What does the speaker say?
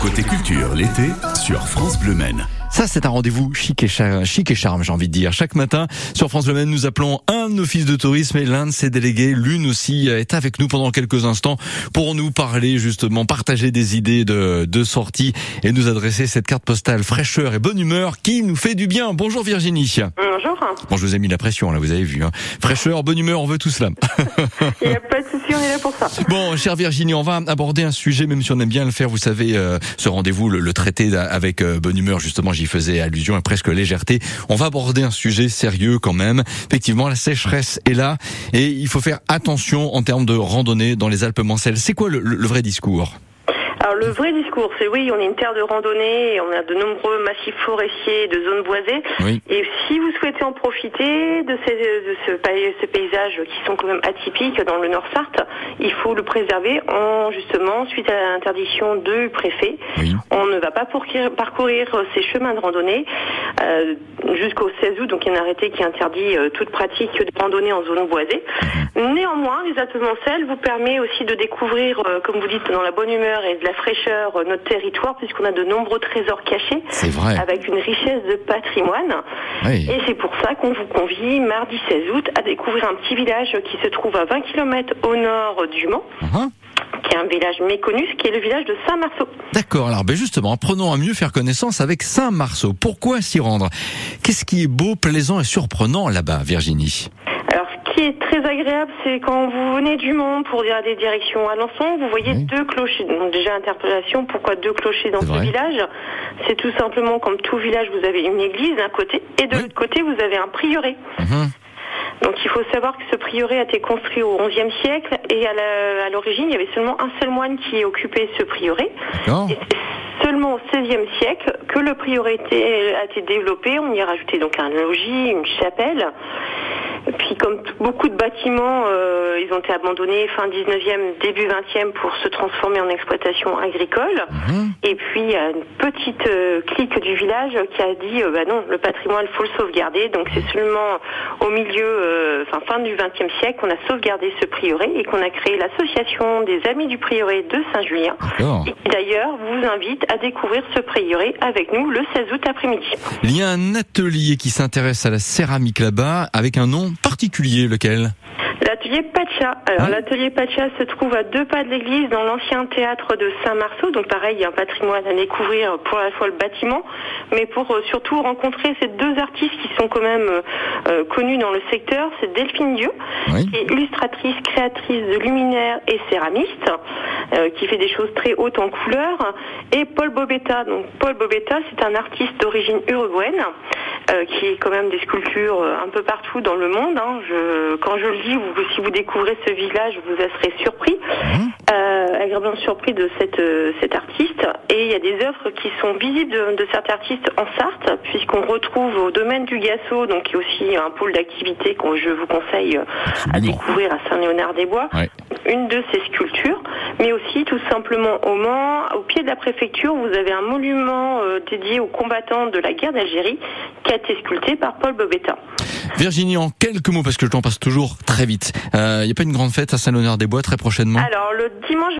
Côté culture, l'été, sur France Bleu Maine. Ça, c'est un rendez-vous chic et, char- chic et charme, j'ai envie de dire. Chaque matin, sur France Le Maine, nous appelons un office de tourisme et l'un de ses délégués, l'une aussi, est avec nous pendant quelques instants pour nous parler, justement, partager des idées de, de sortie et nous adresser cette carte postale fraîcheur et bonne humeur qui nous fait du bien. Bonjour Virginie. Bonjour. Bon, je vous ai mis la pression, là, vous avez vu. Hein. Fraîcheur, bonne humeur, on veut tout cela. Il n'y a pas de souci, on est là pour ça. Bon, chère Virginie, on va aborder un sujet, même si on aime bien le faire. Vous savez, euh, ce rendez-vous, le, le traiter avec euh, bonne humeur, justement, j'y faisais allusion et presque légèreté. On va aborder un sujet sérieux quand même. Effectivement, la sécheresse est là et il faut faire attention en termes de randonnée dans les Alpes-Mancelles. C'est quoi le, le- le vrai discours? Alors le vrai discours, c'est oui, on est une terre de randonnée, et on a de nombreux massifs forestiers, de zones boisées. Oui. Et si vous souhaitez en profiter de ces, de ce, ces paysages qui sont quand même atypiques dans le Nord Sarthe, il faut le préserver en justement suite à l'interdiction du préfet. Oui. On ne va pas pourquir- parcourir ces chemins de randonnée euh, jusqu'au 16 août, donc il y a un arrêté qui interdit euh, toute pratique de randonnée en zone boisée. Néanmoins, les Alpes-Mancelles vous permet aussi de découvrir, euh, comme vous dites, dans la bonne humeur et de la fraîcheur, euh, notre territoire, puisqu'on a de nombreux trésors cachés, C'est vrai. avec une richesse de patrimoine. Oui. Et c'est pour ça qu'on vous convie, mardi 16 août, à découvrir un petit village qui se trouve à 20 km au nord du Mans, Hein qui est un village méconnu, ce qui est le village de Saint-Marceau. D'accord. Alors, ben justement, apprenons à mieux faire connaissance avec Saint-Marceau. Pourquoi s'y rendre? Qu'est-ce qui est beau, plaisant et surprenant là-bas, Virginie? Qui est très agréable, c'est quand vous venez du Mans pour dire des directions à Alençon, vous voyez Oui. deux clochers. Donc déjà, interpellation, pourquoi deux clochers dans ce village? C'est tout simplement, comme tout village, vous avez une église d'un côté, et de Oui. l'autre côté, vous avez un prieuré. Mhm. Donc il faut savoir que ce prieuré a été construit au XIe siècle, et à l'origine, il y avait seulement un seul moine qui occupait ce prieuré. Et seulement au XVIe siècle que le prieuré a été développé. On y a rajouté donc un logis, une chapelle. Puis comme beaucoup de bâtiments, euh, ils ont été abandonnés fin 19e, début 20e pour se transformer en exploitation agricole. Mhm. Et puis il y a une petite euh, clique du village qui a dit euh, bah non, le patrimoine faut le sauvegarder. Donc c'est seulement au milieu, enfin fin du XXe siècle, qu'on a sauvegardé ce prieuré et qu'on a créé l'association des Amis du prieuré de Saint-Julien. D'accord. Et qui d'ailleurs vous invite à découvrir ce prieuré avec nous le 16 août après-midi. Il y a un atelier qui s'intéresse à la céramique là-bas avec un nom particulier, lequel L'atelier Pacha. Alors Ouais. l'atelier Pacha se trouve à deux pas de l'église dans l'ancien théâtre de Saint-Marceau. Donc pareil, il y a un patrimoine à découvrir pour à la fois le bâtiment, mais pour euh, surtout rencontrer ces deux artistes qui sont quand même euh, euh, connus dans le secteur. C'est Delphine Dieu, Oui. qui est illustratrice, créatrice de luminaires et céramiste, euh, qui fait des choses très hautes en couleur, et Paul Bobetta. Donc Paul Bobetta, c'est un artiste d'origine uruguayenne, euh, qui est quand même des sculptures euh, un peu partout dans le monde. hein. Je, quand je le dis, vous, si vous découvrez ce village, vous serez surpris, Mhm. euh, agréablement surpris de cette, euh, cet artiste. Et il y a des œuvres qui sont visibles de, de cet artiste en Sarthe, puisqu'on retrouve au domaine du Gasso, donc qui est aussi un pôle d'activité que je vous conseille à découvrir à Saint-Léonard-des-Bois Ouais. Une de ces sculptures, mais aussi tout simplement au Mans, au pied de la préfecture, vous avez un monument euh, dédié aux combattants de la guerre d'Algérie qui a été sculpté par Paul Bobetta. Virginie, en quelques mots, parce que le temps passe toujours très vite. Il n'y a pas une grande fête à Saint-Léonard-des-Bois très prochainement? Alors le dimanche